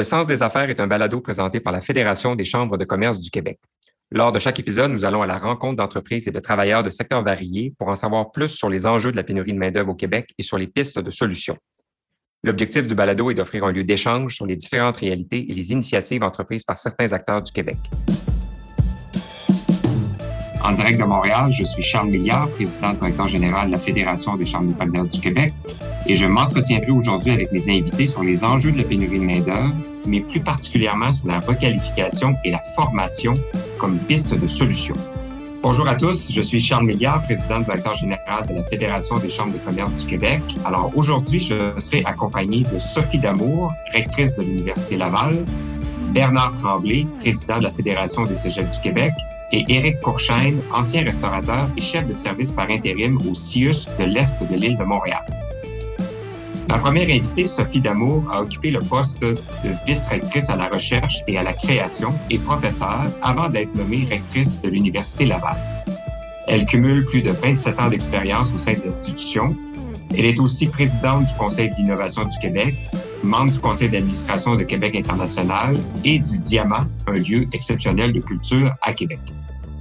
Le Sens des affaires est un balado présenté par la Fédération des chambres de commerce du Québec. Lors de chaque épisode, nous allons à la rencontre d'entreprises et de travailleurs de secteurs variés pour en savoir plus sur les enjeux de la pénurie de main-d'œuvre au Québec et sur les pistes de solutions. L'objectif du balado est d'offrir un lieu d'échange sur les différentes réalités et les initiatives entreprises par certains acteurs du Québec. En direct de Montréal, je suis Charles Milliard, président directeur général de la Fédération des chambres de commerce du Québec, et je m'entretiendrai aujourd'hui avec mes invités sur les enjeux de la pénurie de main-d'œuvre, mais plus particulièrement sur la requalification et la formation comme piste de solution. Bonjour à tous, je suis Charles Milliard, président directeur général de la Fédération des chambres de commerce du Québec. Alors aujourd'hui, je serai accompagné de Sophie Damour, rectrice de l'Université Laval, Bernard Tremblay, président de la Fédération des cégeps du Québec, et Éric Courchaine, ancien restaurateur et chef de service par intérim au CIUS de l'Est de l'île de Montréal. Ma première invitée, Sophie Damour, a occupé le poste de vice-rectrice à la recherche et à la création et professeure avant d'être nommée rectrice de l'Université Laval. Elle cumule plus de 27 ans d'expérience au sein de l'institution. Elle est aussi présidente du Conseil d'innovation du Québec, membre du Conseil d'administration de Québec international et du Diamant, un lieu exceptionnel de culture à Québec.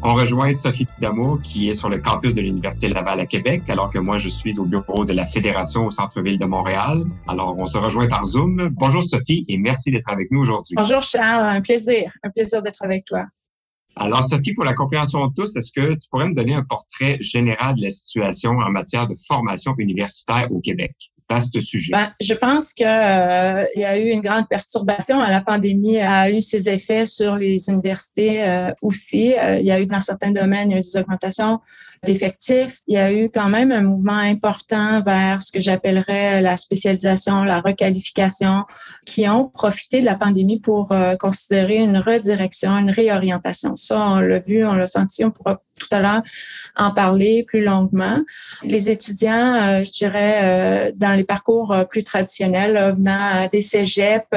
On rejoint Sophie Damour qui est sur le campus de l'Université Laval à Québec, alors que moi, je suis au bureau de la Fédération au centre-ville de Montréal. Alors, on se rejoint par Zoom. Bonjour Sophie et merci d'être avec nous aujourd'hui. Bonjour Charles, un plaisir, un plaisir d'être avec toi. Alors, Sophie, pour la compréhension de tous, est-ce que tu pourrais me donner un portrait général de la situation en matière de formation universitaire au Québec? Ben, je pense qu'il euh, y a eu une grande perturbation. La pandémie a eu ses effets sur les universités euh, aussi. Euh, il y a eu dans certains domaines des augmentations d'effectifs. Il y a eu quand même un mouvement important vers ce que j'appellerais la spécialisation, la requalification, qui ont profité de la pandémie pour considérer une redirection, une réorientation. Ça, on l'a vu, on l'a senti, on pourra tout à l'heure en parler plus longuement. Les étudiants, je dirais, dans les parcours euh, plus traditionnels, venant des cégeps,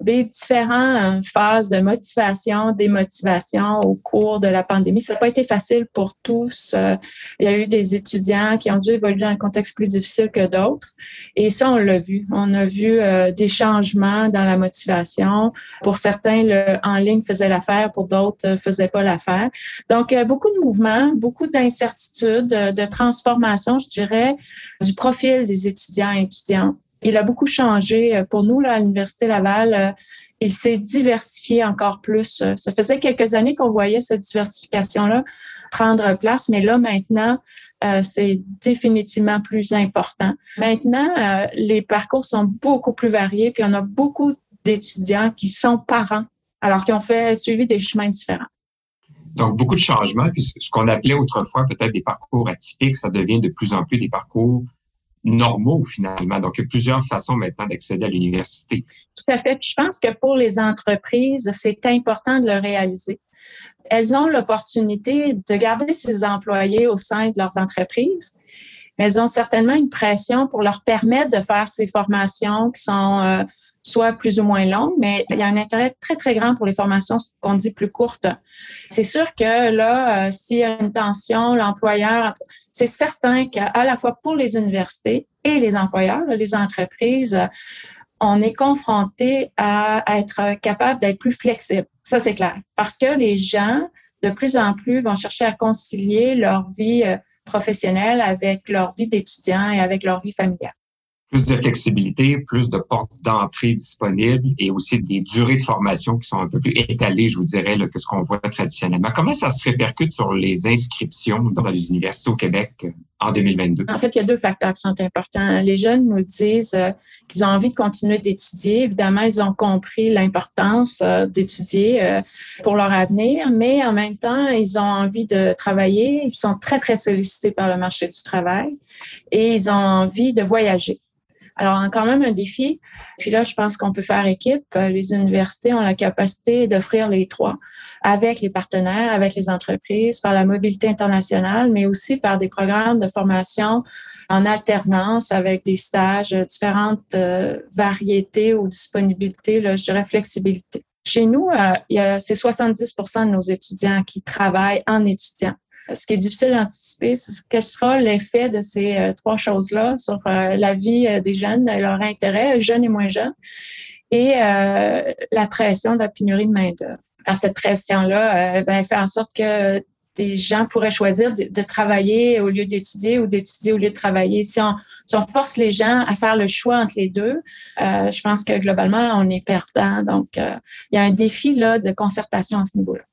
euh, vivent différentes phases de motivation, démotivation au cours de la pandémie. Ça n'a pas été facile pour tous. Euh, il y a eu des étudiants qui ont dû évoluer dans un contexte plus difficile que d'autres. Et ça, on l'a vu. On a vu des changements dans la motivation. Pour certains, le en ligne faisait l'affaire, pour d'autres, faisait pas l'affaire. Donc, beaucoup de mouvements, beaucoup d'incertitudes, de transformation, je dirais, du profil des étudiants et étudiantes. Il a beaucoup changé euh, pour nous là, à l'Université Laval. Euh, il s'est diversifié encore plus. Euh, ça faisait quelques années qu'on voyait cette diversification-là prendre place, mais là maintenant, c'est définitivement plus important. Maintenant, les parcours sont beaucoup plus variés, puis on a beaucoup d'étudiants qui sont parents, alors qu'ils ont fait suivi des chemins différents. Donc, beaucoup de changements. Puis ce qu'on appelait autrefois peut-être des parcours atypiques, ça devient de plus en plus des parcours normaux finalement. Donc, il y a plusieurs façons maintenant d'accéder à l'université. Tout à fait. je pense que pour les entreprises, c'est important de le réaliser. Elles ont l'opportunité de garder ces employés au sein de leurs entreprises, mais elles ont certainement une pression pour leur permettre de faire ces formations qui sont euh, soit plus ou moins longues, mais il y a un intérêt très, très grand pour les formations qu'on dit plus courtes. C'est sûr que là, euh, s'il y a une tension, l'employeur, c'est certain qu'à la fois pour les universités et les employeurs, les entreprises, on est confronté à être capable d'être plus flexible. Ça, c'est clair. Parce que les gens, de plus en plus, vont chercher à concilier leur vie euh, professionnelle avec leur vie d'étudiant et avec leur vie familiale plus de flexibilité, plus de portes d'entrée disponibles et aussi des durées de formation qui sont un peu plus étalées, je vous dirais, que ce qu'on voit traditionnellement. Comment ça se répercute sur les inscriptions dans les universités au Québec euh, en 2022? En fait, il y a deux facteurs qui sont importants. Les jeunes nous disent euh, qu'ils ont envie de continuer d'étudier. Évidemment, ils ont compris l'importance euh, d'étudier pour leur avenir, mais en même temps, ils ont envie de travailler. Ils sont très, très sollicités par le marché du travail et ils ont envie de voyager. Alors, quand même un défi. Puis là, je pense qu'on peut faire équipe. Les universités ont la capacité d'offrir les trois avec les partenaires, avec les entreprises, par la mobilité internationale, mais aussi par des programmes de formation en alternance avec des stages, différentes euh, variétés ou disponibilités, là, je dirais flexibilité. Chez nous, euh, c'est 70% de nos étudiants qui travaillent en étudiant ce qui est difficile d'anticiper, c'est quel sera l'effet de ces euh, trois choses-là sur euh, la vie euh, des jeunes, leur intérêt, jeunes et moins jeunes. et euh, la pression de la pénurie de main-d'œuvre. Cette pression-là ben, fait en sorte que des gens pourraient choisir de, travailler au lieu d'étudier ou d'étudier au lieu de travailler. Si on, force les gens à faire le choix entre les deux, euh, je pense que globalement, on est perdant. Donc, il y a un défi là, de concertation à ce niveau-là.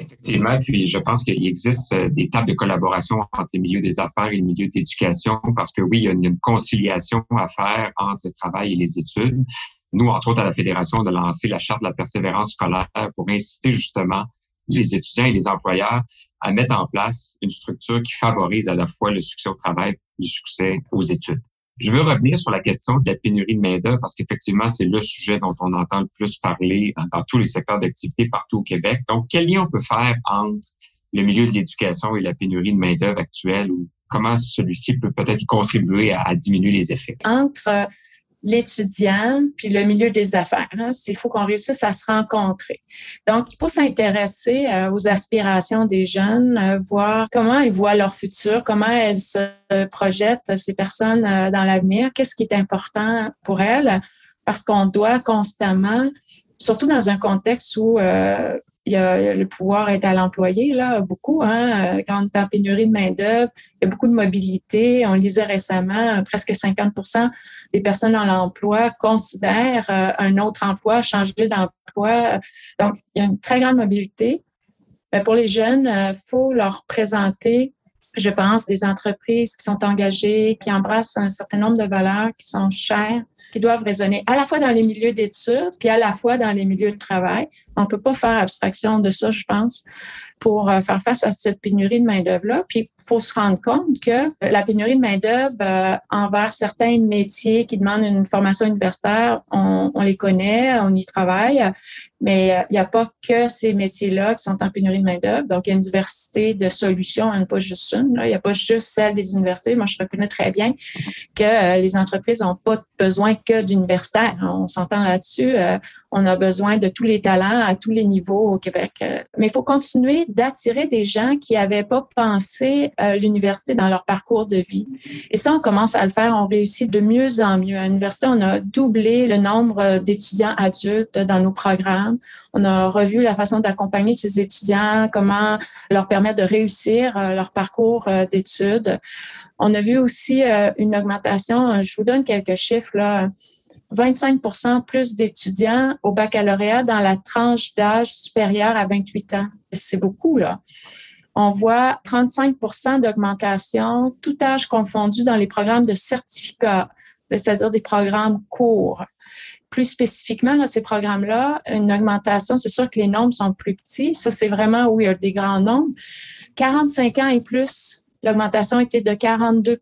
Effectivement, puis je pense qu'il existe euh, des tables de collaboration entre le milieu des affaires et le milieu d'éducation parce que oui, il y a une, conciliation à faire entre le travail et les études. Nous, entre autres, à la Fédération, de lancer la charte de la persévérance scolaire pour inciter justement les étudiants et les employeurs à mettre en place une structure qui favorise à la fois le succès au travail et le succès aux études. Je veux revenir sur la question de la pénurie de main-d'œuvre parce qu'effectivement, c'est le sujet dont on entend le plus parler dans tous les secteurs d'activité partout au Québec. Donc, quel lien on peut faire entre le milieu de l'éducation et la pénurie de main-d'œuvre actuelle ou comment celui-ci peut peut-être contribuer à, diminuer les effets? L'étudiant puis le milieu des affaires. Hein. Il faut qu'on réussisse à se rencontrer. Donc, il faut s'intéresser euh, aux aspirations des jeunes, euh, voir comment ils voient leur futur, comment elles se projettent, ces personnes, euh, dans l'avenir, qu'est-ce qui est important pour elles, parce qu'on doit constamment, surtout dans un contexte où il y a, le pouvoir est à l'employé, là, beaucoup. Hein, euh, quand on est en pénurie de main-d'œuvre, il y a beaucoup de mobilité. On lisait récemment, presque 50% des personnes dans l'emploi considèrent euh, un autre emploi, changer d'emploi. Donc, il y a une très grande mobilité. Mais pour les jeunes, il euh, faut leur présenter je pense, des entreprises qui sont engagées, qui embrassent un certain nombre de valeurs qui sont chères, qui doivent résonner à la fois dans les milieux d'études, puis à la fois dans les milieux de travail. On peut pas faire abstraction de ça, je pense, pour euh, faire face à cette pénurie de main-d'œuvre-là. Puis, il faut se rendre compte que la pénurie de main-d'œuvre euh, envers certains métiers qui demandent une formation universitaire, on, on les connaît, on y travaille, mais euh, il n'y a pas que ces métiers-là qui sont en pénurie de main-d'œuvre. Donc, il y a une diversité de solutions, hein, pas juste une. Il n'y a pas juste celle des universités. Moi, je reconnais très bien que euh, les entreprises n'ont pas besoin que d'universitaires. On s'entend là-dessus. Euh, on a besoin de tous les talents à tous les niveaux au Québec. Mais il faut continuer d'attirer des gens qui n'avaient pas pensé à l'université dans leur parcours de vie. Et ça, on commence à le faire. On réussit de mieux en mieux. À l'université, on a doublé le nombre d'étudiants adultes dans nos programmes. On a revu la façon d'accompagner ces étudiants, comment leur permettre de réussir euh, leur parcours euh, d'études. On a vu aussi euh, une augmentation, je vous donne quelques chiffres là. 25% plus d'étudiants au baccalauréat dans la tranche d'âge supérieure à 28 ans. C'est beaucoup, là. On voit 35% d'augmentation, tout âge confondu, dans les programmes de certificat, c'est-à-dire des programmes courts plus spécifiquement dans ces programmes-là, une augmentation, c'est sûr que les nombres sont plus petits. Ça, c'est vraiment où il y a des grands nombres. 45 ans et plus, l'augmentation était de 42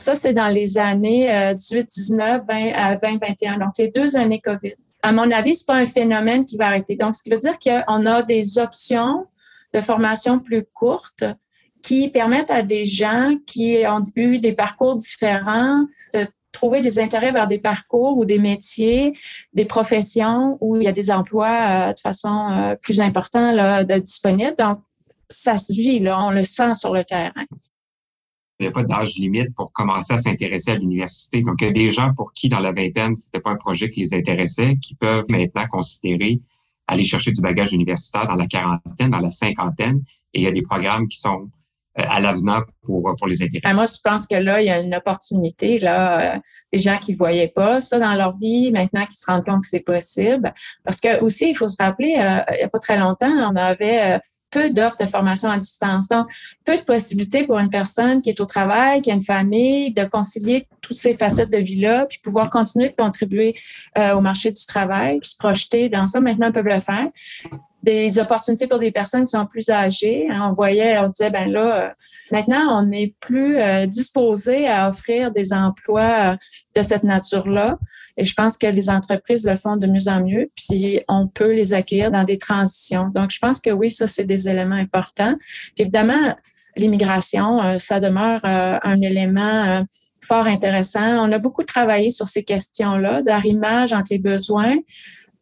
Ça, c'est dans les années 18, 19, 20 à 20, 21. Donc, les deux années COVID. À mon avis, c'est pas un phénomène qui va arrêter. Donc, ce qui veut dire qu'on a des options de formation plus courtes qui permettent à des gens qui ont eu des parcours différents de trouver des intérêts vers des parcours ou des métiers, des professions où il y a des emplois euh, de façon euh, plus importante là, de disponibles. Donc, ça se vit, là, on le sent sur le terrain. Il n'y a pas d'âge limite pour commencer à s'intéresser à l'université. Donc, il y a des gens pour qui, dans la vingtaine, c'était pas un projet qui les intéressait, qui peuvent maintenant considérer aller chercher du bagage universitaire dans la quarantaine, dans la cinquantaine. Et il y a des programmes qui sont euh, à l'avenir pour, pour les intéresser. Ben, moi, je pense que là, il y a une opportunité, là, euh, des gens qui ne voyaient pas ça dans leur vie, maintenant qui se rendent compte que c'est possible. Parce que aussi, il faut se rappeler, euh, il n'y a pas très longtemps, on avait peu d'offres de formation à distance. Donc, peu de possibilités pour une personne qui est au travail, qui a une famille, de concilier toutes ces facettes de vie-là, puis pouvoir continuer de contribuer au marché du travail, se projeter dans ça. Maintenant, ils peuvent le faire des opportunités pour des personnes qui sont plus âgées. Hein, on voyait, on disait, ben là, euh, maintenant, on n'est plus euh, disposé à offrir des emplois euh, de cette nature-là. Et je pense que les entreprises le font de mieux en mieux, puis on peut les accueillir dans des transitions. Donc, je pense que oui, ça, c'est des éléments importants. Puis évidemment, l'immigration, ça demeure un élément fort intéressant. On a beaucoup travaillé sur ces questions-là, d'arrimage entre les besoins,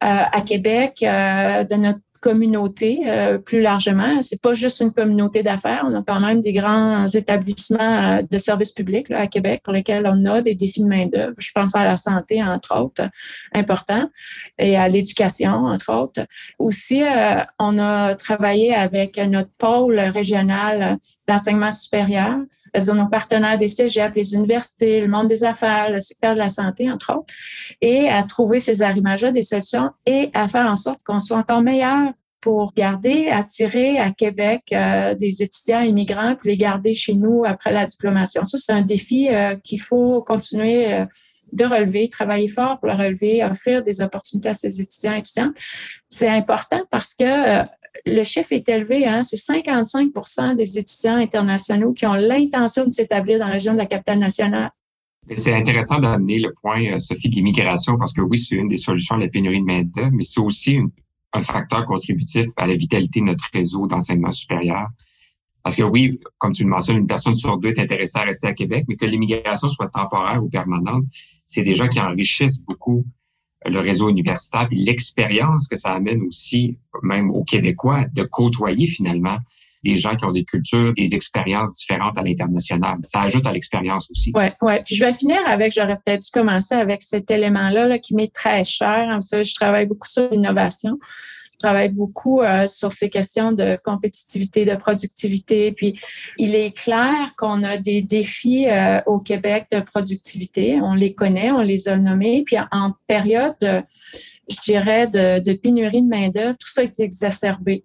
euh, à Québec, euh, de notre communauté euh, plus largement. C'est pas juste une communauté d'affaires. On a quand même des grands établissements euh, de services publics là, à Québec pour lesquels on a des défis de main-d'œuvre. Je pense à la santé, entre autres, important, et à l'éducation, entre autres. Aussi, euh, on a travaillé avec notre pôle régional d'enseignement supérieur, c'est-à-dire nos partenaires des cégeps, les universités, le monde des affaires, le secteur de la santé, entre autres, et à trouver ces arrimages-là, des solutions et à faire en sorte qu'on soit encore meilleur pour garder, attirer à Québec euh, des étudiants immigrants puis les garder chez nous après la diplomation. Ça, c'est un défi euh, qu'il faut continuer euh, de relever, travailler fort pour le relever, offrir des opportunités à ces étudiants et étudiantes. C'est important parce que le chiffre est élevé, hein, c'est 55% des étudiants internationaux qui ont l'intention de s'établir dans la région de la capitale nationale. C'est intéressant d'amener le point, Sophie, de l'immigration, parce que oui, c'est une des solutions à la pénurie de main-d'œuvre, mais c'est aussi une, un facteur contributif à la vitalité de notre réseau d'enseignement supérieur. Parce que oui, comme tu le mentionnes, une personne sur deux est intéressée à rester à Québec, mais que l'immigration soit temporaire ou permanente, c'est des gens qui enrichissent beaucoup le réseau universitaire et l'expérience que ça amène aussi, même aux Québécois, de côtoyer finalement des gens qui ont des cultures, des expériences différentes à l'international. Ça ajoute à l'expérience aussi. Ouais, ouais. Puis je vais finir avec, j'aurais peut-être dû commencer avec cet élément-là là, qui m'est très cher. Savez, je travaille beaucoup sur l'innovation. Je travaille beaucoup euh, sur ces questions de compétitivité, de productivité. Puis, il est clair qu'on a des défis euh, au Québec de productivité. On les connaît, on les a nommés. Puis, en période, je dirais, de, de pénurie de main-d'œuvre, tout ça est exacerbé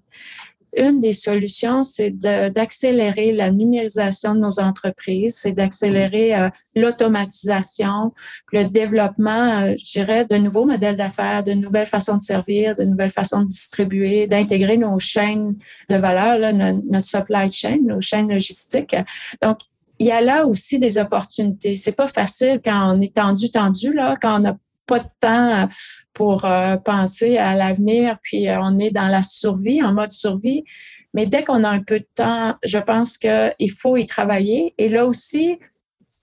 une des solutions, c'est d'accélérer la numérisation de nos entreprises, c'est d'accélérer euh, l'automatisation, le développement, euh, je dirais, de nouveaux modèles d'affaires, de nouvelles façons de servir, de nouvelles façons de distribuer, d'intégrer nos chaînes de valeur, là, notre supply chain, nos chaînes logistiques. Donc, il y a là aussi des opportunités. C'est pas facile quand on est tendu, tendu, là, quand on a pas de temps pour euh, penser à l'avenir, puis euh, on est dans la survie, en mode survie. Mais dès qu'on a un peu de temps, je pense qu'il faut y travailler. Et là aussi,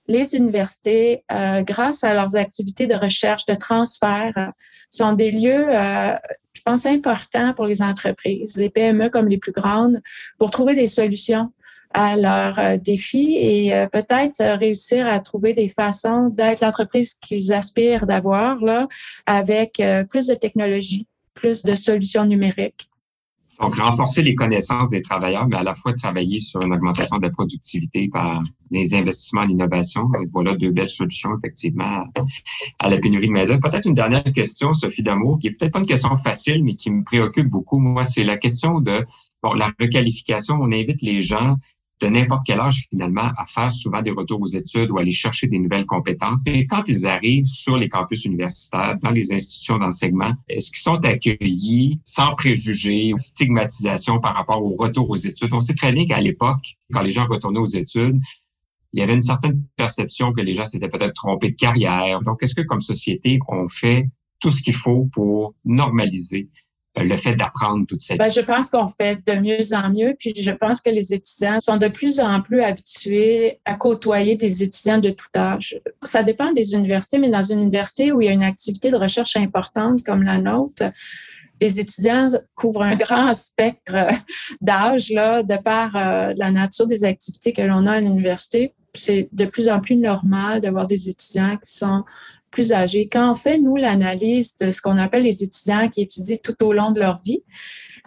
les universités, euh, grâce à leurs activités de recherche, de transfert, sont des lieux, je pense, importants pour les entreprises, les PME comme les plus grandes, pour trouver des solutions à leurs euh, défis et euh, peut-être euh, réussir à trouver des façons d'être l'entreprise qu'ils aspirent d'avoir là avec plus de technologie, plus de solutions numériques. Donc, renforcer les connaissances des travailleurs, mais à la fois travailler sur une augmentation de la productivité par les investissements en innovation. voilà deux belles solutions, effectivement, à la pénurie de main-d'œuvre. Peut-être une dernière question, Sophie Damour, qui est peut-être pas une question facile, mais qui me préoccupe beaucoup. Moi, c'est la question de bon, la requalification. On invite les gens de n'importe quel âge finalement à faire souvent des retours aux études ou aller chercher des nouvelles compétences. Mais quand ils arrivent sur les campus universitaires, dans les institutions d'enseignement, est-ce qu'ils sont accueillis sans préjugés ou stigmatisation par rapport au retour aux études? On sait très bien qu'à l'époque, quand les gens retournaient aux études, il y avait une certaine perception que les gens s'étaient peut-être trompés de carrière. Donc, est-ce que comme société, on fait tout ce qu'il faut pour normaliser le fait d'apprendre toute cette ben, Je pense qu'on fait de mieux en mieux, puis je pense que les étudiants sont de plus en plus habitués à côtoyer des étudiants de tout âge. Ça dépend des universités, mais dans une université où il y a une activité de recherche importante comme la nôtre, les étudiants couvrent un grand spectre d'âge là, de par euh, la nature des activités que l'on a à l'université. C'est de plus en plus normal d'avoir des étudiants qui sont plus âgés. Quand on fait, nous, l'analyse de ce qu'on appelle les étudiants qui étudient tout au long de leur vie,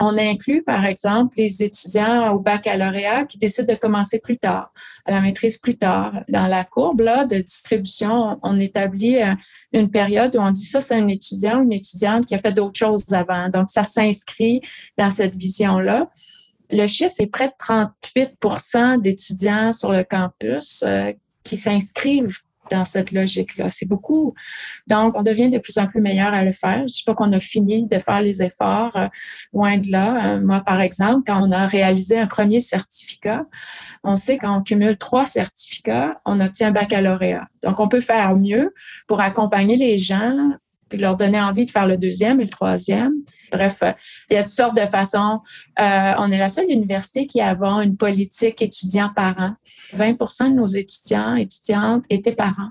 on inclut, par exemple, les étudiants au baccalauréat qui décident de commencer plus tard, à la maîtrise plus tard. Dans la courbe là, de distribution, on établit euh, une période où on dit ça, c'est un étudiant ou une étudiante qui a fait d'autres choses avant. Donc, ça s'inscrit dans cette vision-là. Le chiffre est près de 38% d'étudiants sur le campus euh, qui s'inscrivent dans cette logique-là. C'est beaucoup. Donc, on devient de plus en plus meilleur à le faire. Je ne dis pas qu'on a fini de faire les efforts, euh, loin de là. Euh, moi, par exemple, quand on a réalisé un premier certificat, on sait qu'on cumule trois certificats, on obtient un baccalauréat. Donc, on peut faire mieux pour accompagner les gens puis leur donner envie de faire le deuxième et le troisième. Bref, euh, il y a toutes sortes de façons. Euh, on est la seule université qui a une politique étudiant-parent. 20 de nos étudiants étudiantes étaient parents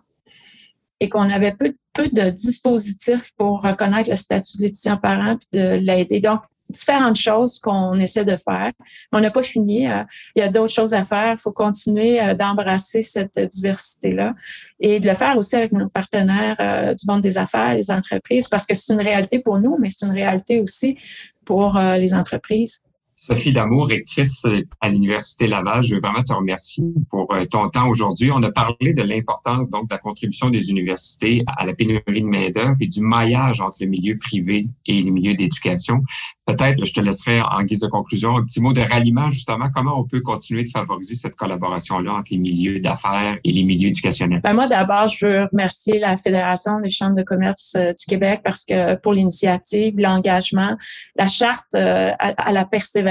et qu'on avait peu, peu de dispositifs pour reconnaître le statut de l'étudiant parent et de l'aider. Donc, différentes choses qu'on essaie de faire. On n'a pas fini. Euh, il y a d'autres choses à faire. Il faut continuer euh, d'embrasser cette diversité-là et de le faire aussi avec nos partenaires euh, du monde des affaires, les entreprises, parce que c'est une réalité pour nous, mais c'est une réalité aussi pour les entreprises. Sophie Damour, rectrice à l'Université Laval, je veux vraiment te remercier pour euh, ton temps aujourd'hui. On a parlé de l'importance donc de la contribution des universités à la pénurie de main-d'œuvre et du maillage entre le milieu privé et les milieux d'éducation. Peut-être, je te laisserai en guise de conclusion un petit mot de ralliement, justement, comment on peut continuer de favoriser cette collaboration-là entre les milieux d'affaires et les milieux éducationnels? Ben moi, d'abord, je veux remercier la Fédération des chambres de commerce euh, du Québec parce que pour l'initiative, l'engagement, la charte euh, à la persévérance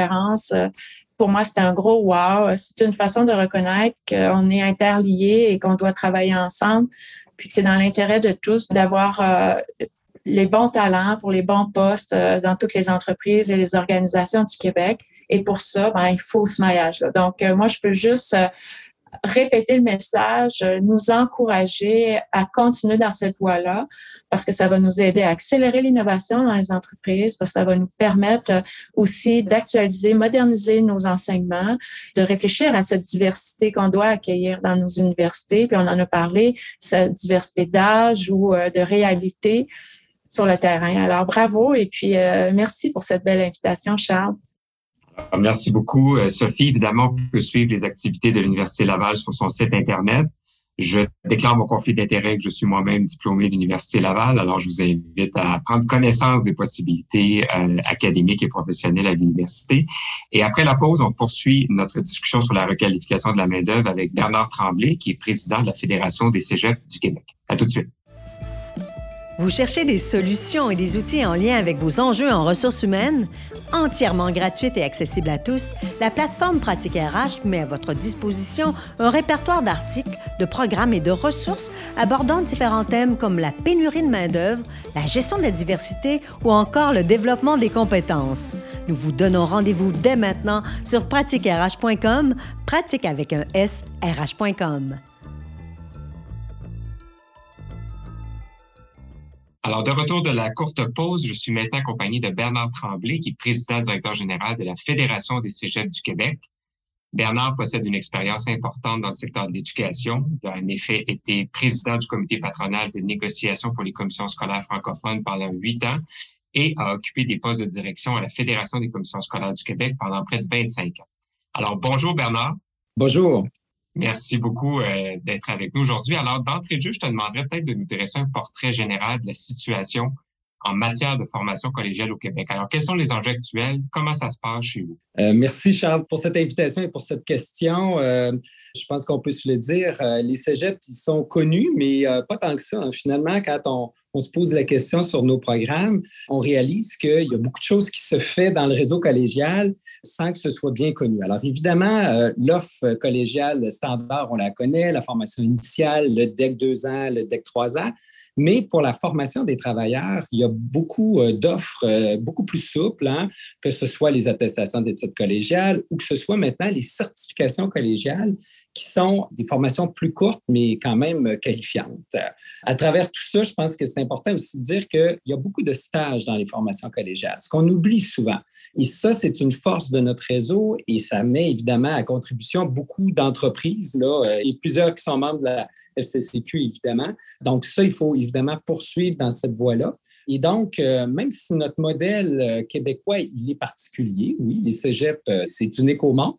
euh, pour moi, c'était un gros wow. C'est une façon de reconnaître qu'on est interliés et qu'on doit travailler ensemble, puis que c'est dans l'intérêt de tous d'avoir euh, les bons talents pour les bons postes euh, dans toutes les entreprises et les organisations du Québec. Et pour ça, ben, il faut ce maillage-là. Donc, moi, je peux juste répéter le message, euh, nous encourager à continuer dans cette voie-là, parce que ça va nous aider à accélérer l'innovation dans les entreprises, parce que ça va nous permettre euh, aussi d'actualiser, moderniser nos enseignements, de réfléchir à cette diversité qu'on doit accueillir dans nos universités. Puis on en a parlé, cette diversité d'âge ou euh, de réalité sur le terrain. Alors bravo et puis merci pour cette belle invitation, Charles. Merci beaucoup, euh, Sophie. Évidemment, on peut suivre les activités de l'Université Laval sur son site Internet. Je déclare mon conflit d'intérêt que je suis moi-même diplômé de l'Université Laval. Alors, je vous invite à prendre connaissance des possibilités euh, académiques et professionnelles à l'université. Et après la pause, on poursuit notre discussion sur la requalification de la main-d'œuvre avec Bernard Tremblay, qui est président de la Fédération des cégeps du Québec. À tout de suite. Vous cherchez des solutions et des outils en lien avec vos enjeux en ressources humaines? Entièrement gratuite et accessible à tous, la plateforme Pratique RH met à votre disposition un répertoire d'articles, de programmes et de ressources abordant différents thèmes comme la pénurie de main-d'œuvre, la gestion de la diversité ou encore le développement des compétences. Nous vous donnons rendez-vous dès maintenant sur pratiquerh.com, pratique avec un S, rh.com. Alors, de retour de la courte pause, je suis maintenant accompagné de Bernard Tremblay, qui est président directeur général de la Fédération des cégeps du Québec. Bernard possède une expérience importante dans le secteur de l'éducation. Il a en effet été président du comité patronal de négociation pour les commissions scolaires francophones pendant huit ans et a occupé des postes de direction à la Fédération des commissions scolaires du Québec pendant près de 25 ans. Alors, bonjour Bernard. Bonjour. Merci beaucoup euh, d'être avec nous aujourd'hui. Alors, d'entrée de jeu, je te demanderais peut-être de nous dresser un portrait général de la situation en matière de formation collégiale au Québec. Alors, quels sont les enjeux actuels? Comment ça se passe chez vous? Euh, merci, Charles, pour cette invitation et pour cette question. Euh, je pense qu'on peut se le dire. les cégeps, ils sont connus, mais pas tant que ça. Hein. Finalement, quand on, on se pose la question sur nos programmes, on réalise qu'il y a beaucoup de choses qui se font dans le réseau collégial sans que ce soit bien connu. Alors évidemment, euh, l'offre collégiale standard, on la connaît, la formation initiale, le DEC 2 ans, le DEC 3 ans, mais pour la formation des travailleurs, il y a beaucoup euh, d'offres euh, beaucoup plus souples, hein, que ce soit les attestations d'études collégiales ou que ce soit maintenant les certifications collégiales qui sont des formations plus courtes, mais quand même qualifiantes. À travers tout ça, je pense que c'est important aussi de dire qu'il y a beaucoup de stages dans les formations collégiales, ce qu'on oublie souvent. Et ça, c'est une force de notre réseau et ça met évidemment à contribution beaucoup d'entreprises euh, et plusieurs qui sont membres de la FCCQ, évidemment. Donc ça, il faut évidemment poursuivre dans cette voie-là. Et donc, euh, même si notre modèle euh, québécois, il est particulier, oui, les cégeps, euh, c'est unique au monde,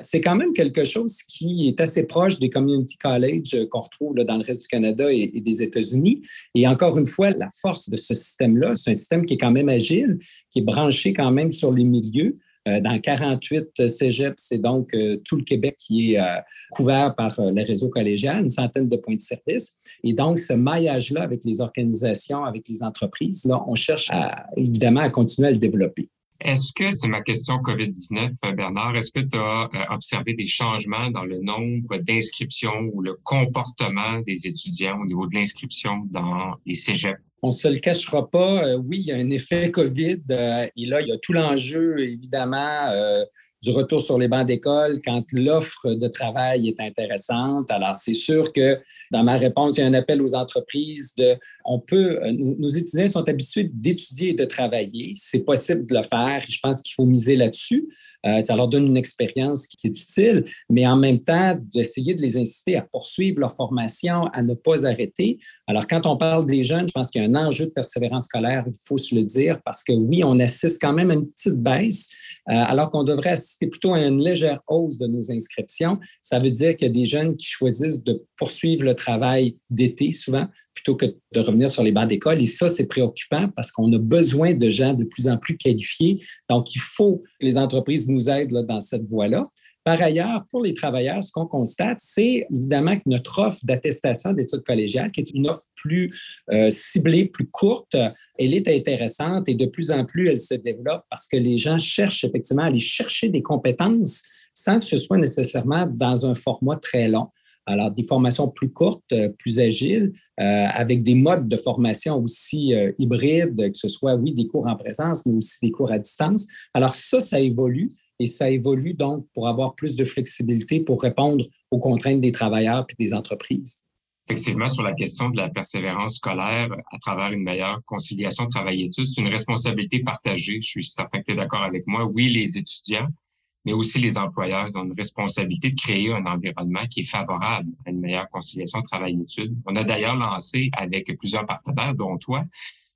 c'est quand même quelque chose qui est assez proche des community colleges qu'on retrouve dans le reste du Canada et des États-Unis. Et encore une fois, la force de ce système-là, c'est un système qui est quand même agile, qui est branché quand même sur les milieux. Euh, dans 48 cégeps, c'est donc euh, tout le Québec qui est euh, couvert par le réseau collégial, une centaine de points de service. Et donc, ce maillage-là avec les organisations, avec les entreprises, là, on cherche évidemment à continuer à le développer. Est-ce que, c'est ma question COVID-19, Bernard, est-ce que tu as observé des changements dans le nombre d'inscriptions ou le comportement des étudiants au niveau de l'inscription dans les cégeps? On se le cachera pas. Euh, oui, il y a un effet COVID. Euh, et là, il y a tout l'enjeu, évidemment, euh, du retour sur les bancs d'école quand l'offre de travail est intéressante. Alors, c'est sûr que dans ma réponse, il y a un appel aux entreprises de, on peut, euh, nos étudiants sont habitués d'étudier et de travailler. C'est possible de le faire. Je pense qu'il faut miser là-dessus. Euh, ça leur donne une expérience qui est utile, mais en même temps, d'essayer de les inciter à poursuivre leur formation, à ne pas arrêter. Alors, quand on parle des jeunes, je pense qu'il y a un enjeu de persévérance scolaire, il faut se le dire, parce que oui, on assiste quand même à une petite baisse, euh, alors qu'on devrait assister plutôt à une légère hausse de nos inscriptions. Ça veut dire qu'il y a des jeunes qui choisissent de poursuivre le travail d'été souvent plutôt que de revenir sur les bancs d'école. Et ça, c'est préoccupant parce qu'on a besoin de gens de plus en plus qualifiés. Donc, il faut que les entreprises nous aident dans cette voie-là. Par ailleurs, pour les travailleurs, ce qu'on constate, c'est évidemment que notre offre d'attestation d'études collégiales, qui est une offre plus euh, ciblée, plus courte, elle est intéressante et de plus en plus, elle se développe parce que les gens cherchent effectivement à aller chercher des compétences sans que ce soit nécessairement dans un format très long. Alors, des formations plus courtes, euh, plus agiles, euh, avec des modes de formation aussi euh, hybrides, que ce soit, oui, des cours en présence, mais aussi des cours à distance. Alors, ça, ça évolue et ça évolue donc pour avoir plus de flexibilité pour répondre aux contraintes des travailleurs et des entreprises. Effectivement, sur la question de la persévérance scolaire à travers une meilleure conciliation travail-études, c'est une responsabilité partagée. Je suis certain que tu es d'accord avec moi. Oui, les étudiants, mais aussi les employeurs ont une responsabilité de créer un environnement qui est favorable à une meilleure conciliation travail-études. On a d'ailleurs lancé avec plusieurs partenaires, dont toi,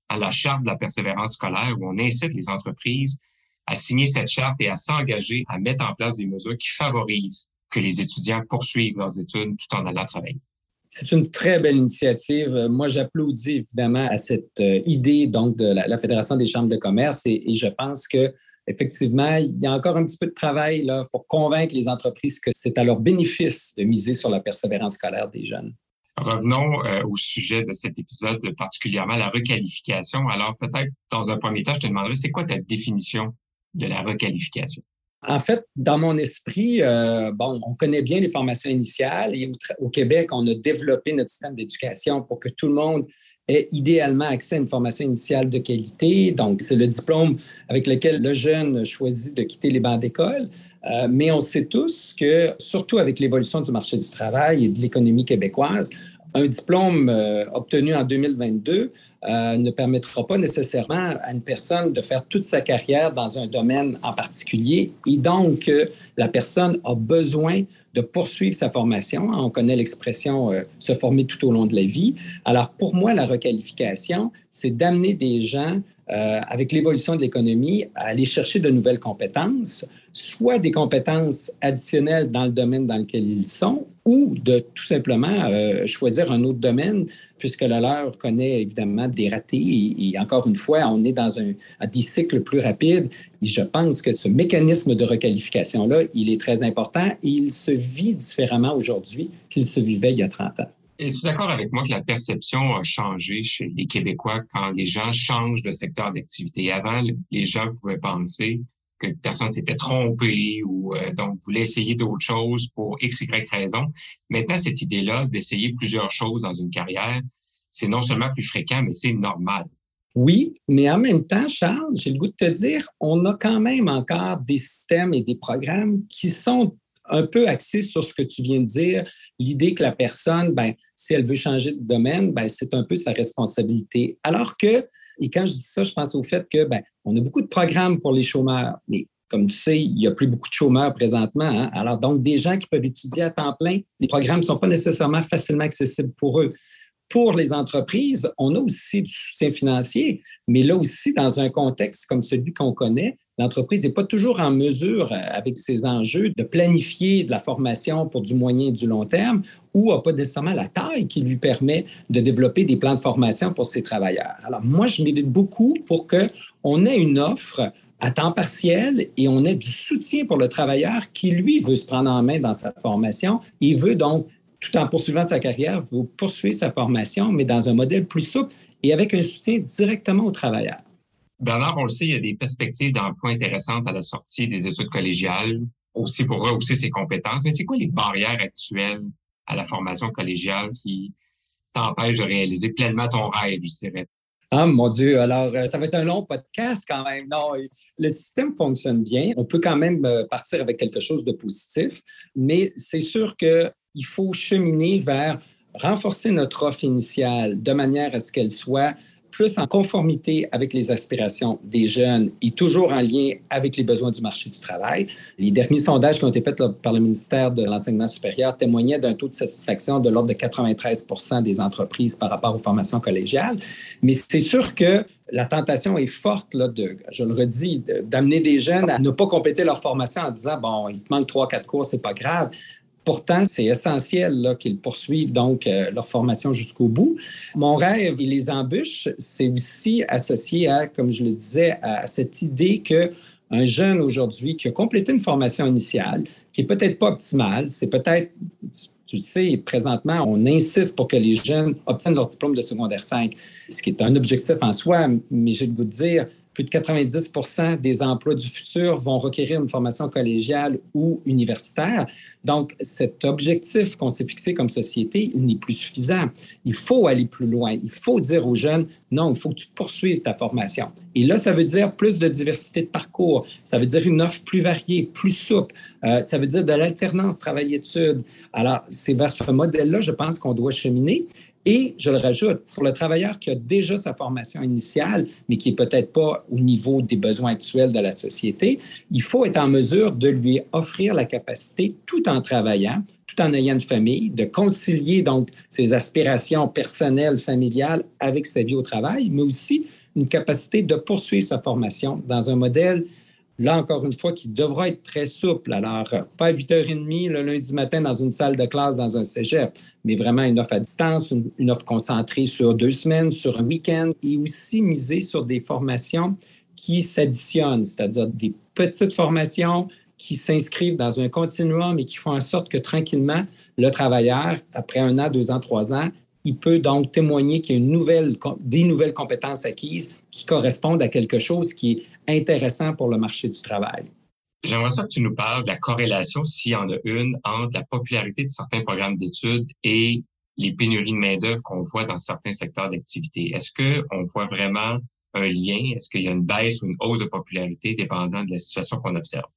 à la charte de la persévérance scolaire où on incite les entreprises à signer cette charte et à s'engager à mettre en place des mesures qui favorisent que les étudiants poursuivent leurs études tout en allant travailler. C'est une très belle initiative. Moi, j'applaudis évidemment à cette euh, idée donc de la, Fédération des chambres de commerce et je pense que effectivement, il y a encore un petit peu de travail là, pour convaincre les entreprises que c'est à leur bénéfice de miser sur la persévérance scolaire des jeunes. Revenons euh, au sujet de cet épisode, particulièrement la requalification. Alors, peut-être, dans un premier temps, je te demanderais, c'est quoi ta définition de la requalification? En fait, dans mon esprit, euh, bon, on connaît bien les formations initiales et au, Québec, on a développé notre système d'éducation pour que tout le monde ait idéalement accès à une formation initiale de qualité. Donc, c'est le diplôme avec lequel le jeune choisit de quitter les bancs d'école. Euh, mais on sait tous que, surtout avec l'évolution du marché du travail et de l'économie québécoise, un diplôme euh, obtenu en 2022 euh, ne permettra pas nécessairement à une personne de faire toute sa carrière dans un domaine en particulier. Et donc, la personne a besoin de poursuivre sa formation. On connaît l'expression euh, se former tout au long de la vie. Alors, pour moi, la requalification, c'est d'amener des gens, euh, avec l'évolution de l'économie, à aller chercher de nouvelles compétences, soit des compétences additionnelles dans le domaine dans lequel ils sont, ou de tout simplement euh, choisir un autre domaine puisque le leur connaît évidemment des ratés. Et, encore une fois, on est dans un, des cycles plus rapides. Et je pense que ce mécanisme de requalification-là, il est très important et il se vit différemment aujourd'hui qu'il se vivait il y a 30 ans. Tu d'accord avec moi que la perception a changé chez les Québécois quand les gens changent de secteur d'activité? Avant, les gens pouvaient penser que personne s'était trompé ou euh, donc voulait essayer d'autres choses pour x, y raison. Maintenant, cette idée-là d'essayer plusieurs choses dans une carrière, c'est non seulement plus fréquent, mais c'est normal. Oui, mais en même temps, Charles, j'ai le goût de te dire, on a quand même encore des systèmes et des programmes qui sont un peu axés sur ce que tu viens de dire, l'idée que la personne, ben, si elle veut changer de domaine, ben, c'est un peu sa responsabilité. Alors que et quand je dis ça, je pense au fait que ben, on a beaucoup de programmes pour les chômeurs, mais comme tu sais, il n'y a plus beaucoup de chômeurs présentement. Hein. Alors, donc, des gens qui peuvent étudier à temps plein, les programmes ne sont pas nécessairement facilement accessibles pour eux. Pour les entreprises, on a aussi du soutien financier, mais là aussi, dans un contexte comme celui qu'on connaît, l'entreprise n'est pas toujours en mesure, euh, avec ses enjeux, de planifier de la formation pour du moyen et du long terme ou n'a pas nécessairement la taille qui lui permet de développer des plans de formation pour ses travailleurs. Alors, moi, je m'évite beaucoup pour qu'on ait une offre à temps partiel et on ait du soutien pour le travailleur qui, lui, veut se prendre en main dans sa formation et veut donc, tout en poursuivant sa carrière, vous poursuivre sa formation, mais dans un modèle plus souple et avec un soutien directement au travailleur. Bernard, on le sait, il y a des perspectives d'emploi intéressantes à la sortie des études collégiales, aussi pour aussi ses compétences. Mais c'est quoi les barrières actuelles à la formation collégiale qui t'empêche de réaliser pleinement ton rêve, je dirais? Ah, mon Dieu, alors euh, ça va être un long podcast quand même. Non, le système fonctionne bien. On peut quand même euh, partir avec quelque chose de positif, mais c'est sûr qu'il faut cheminer vers renforcer notre offre initiale de manière à ce qu'elle soit plus en conformité avec les aspirations des jeunes et toujours en lien avec les besoins du marché du travail. Les derniers sondages qui ont été faits par le ministère de l'Enseignement supérieur témoignaient d'un taux de satisfaction de l'ordre de 93% des entreprises par rapport aux formations collégiales. Mais c'est sûr que la tentation est forte, là, de, je le redis, d'amener des jeunes à ne pas compléter leur formation en disant, bon, il te manque trois, quatre cours, c'est pas grave. Pourtant, c'est essentiel qu'ils poursuivent donc euh, leur formation jusqu'au bout. Mon rêve et les embûches, c'est aussi associé à, comme je le disais, à cette idée que un jeune aujourd'hui qui a complété une formation initiale, qui est peut-être pas optimale, c'est peut-être, tu le sais, présentement, on insiste pour que les jeunes obtiennent leur diplôme de secondaire 5, ce qui est un objectif en soi, mais j'ai le goût de dire, plus de 90 des emplois du futur vont requérir une formation collégiale ou universitaire. Donc, cet objectif qu'on s'est fixé comme société, n'est plus suffisant. Il faut aller plus loin. Il faut dire aux jeunes, non, il faut que tu poursuives ta formation. Et là, ça veut dire plus de diversité de parcours. Ça veut dire une offre plus variée, plus souple. Euh, ça veut dire de l'alternance travail-études. Alors, c'est vers ce modèle-là, je pense qu'on doit cheminer. Et je le rajoute, pour le travailleur qui a déjà sa formation initiale, mais qui n'est peut-être pas au niveau des besoins actuels de la société, il faut être en mesure de lui offrir la capacité, tout en travaillant, tout en ayant une famille, de concilier donc ses aspirations personnelles, familiales avec sa vie au travail, mais aussi une capacité de poursuivre sa formation dans un modèle Là, encore une fois, qui devra être très souple. Alors, pas à 8h30 le lundi matin dans une salle de classe dans un cégep, mais vraiment une offre à distance, une, offre concentrée sur deux semaines, sur un week-end, et aussi miser sur des formations qui s'additionnent, c'est-à-dire des petites formations qui s'inscrivent dans un continuum et qui font en sorte que tranquillement, le travailleur, après un an, deux ans, trois ans, il peut donc témoigner qu'il y a des nouvelles compétences acquises qui correspondent à quelque chose qui est intéressant pour le marché du travail. J'aimerais ça que tu nous parles de la corrélation, s'il y en a une, entre la popularité de certains programmes d'études et les pénuries de main-d'œuvre qu'on voit dans certains secteurs d'activité. Est-ce qu'on voit vraiment un lien? Est-ce qu'il y a une baisse ou une hausse de popularité dépendant de la situation qu'on observe?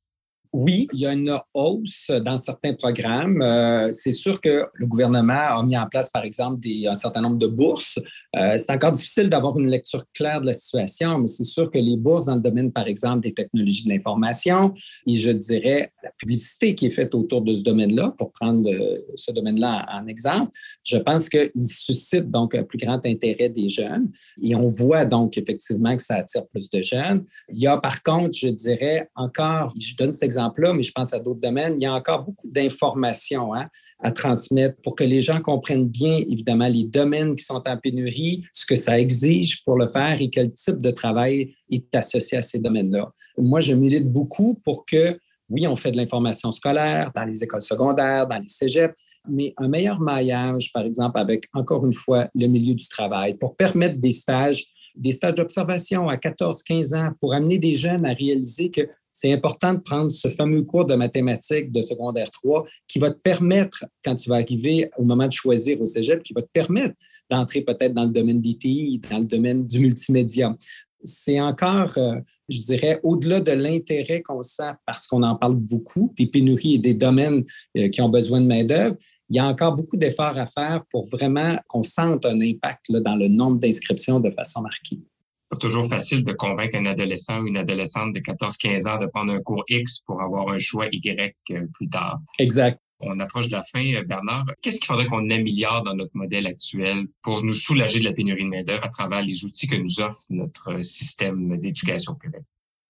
Oui, il y a une hausse dans certains programmes. Euh, c'est sûr que le gouvernement a mis en place, par exemple, un certain nombre de bourses. Euh, c'est encore difficile d'avoir une lecture claire de la situation, mais c'est sûr que les bourses dans le domaine, par exemple, des technologies de l'information et je dirais la publicité qui est faite autour de ce domaine-là, pour prendre euh, ce domaine-là en, exemple, je pense qu'il suscite donc un plus grand intérêt des jeunes et on voit donc effectivement que ça attire plus de jeunes. Il y a par contre, je dirais encore, je donne cet exemple exemple-là, mais je pense à d'autres domaines, il y a encore beaucoup d'informations hein, à transmettre pour que les gens comprennent bien, évidemment, les domaines qui sont en pénurie, ce que ça exige pour le faire et quel type de travail est associé à ces domaines-là. Moi, je milite beaucoup pour que oui, on fait de l'information scolaire dans les écoles secondaires, dans les cégeps, mais un meilleur maillage, par exemple, avec, encore une fois, le milieu du travail pour permettre des stages, des stages d'observation à 14-15 ans pour amener des jeunes à réaliser que c'est important de prendre ce fameux cours de mathématiques de secondaire 3 qui va te permettre, quand tu vas arriver au moment de choisir au cégep, qui va te permettre d'entrer peut-être dans le domaine d'ITI, dans le domaine du multimédia. C'est encore, euh, je dirais, au-delà de l'intérêt qu'on sent parce qu'on en parle beaucoup, des pénuries et des domaines euh, qui ont besoin de main-d'œuvre, il y a encore beaucoup d'efforts à faire pour vraiment qu'on sente un impact dans le nombre d'inscriptions de façon marquée pas toujours facile de convaincre un adolescent ou une adolescente de 14-15 ans de prendre un cours X pour avoir un choix Y euh, plus tard. Exact. On approche de la fin, euh, Bernard. Qu'est-ce qu'il faudrait qu'on améliore dans notre modèle actuel pour nous soulager de la pénurie de main-d'œuvre à travers les outils que nous offre notre système d'éducation au Québec?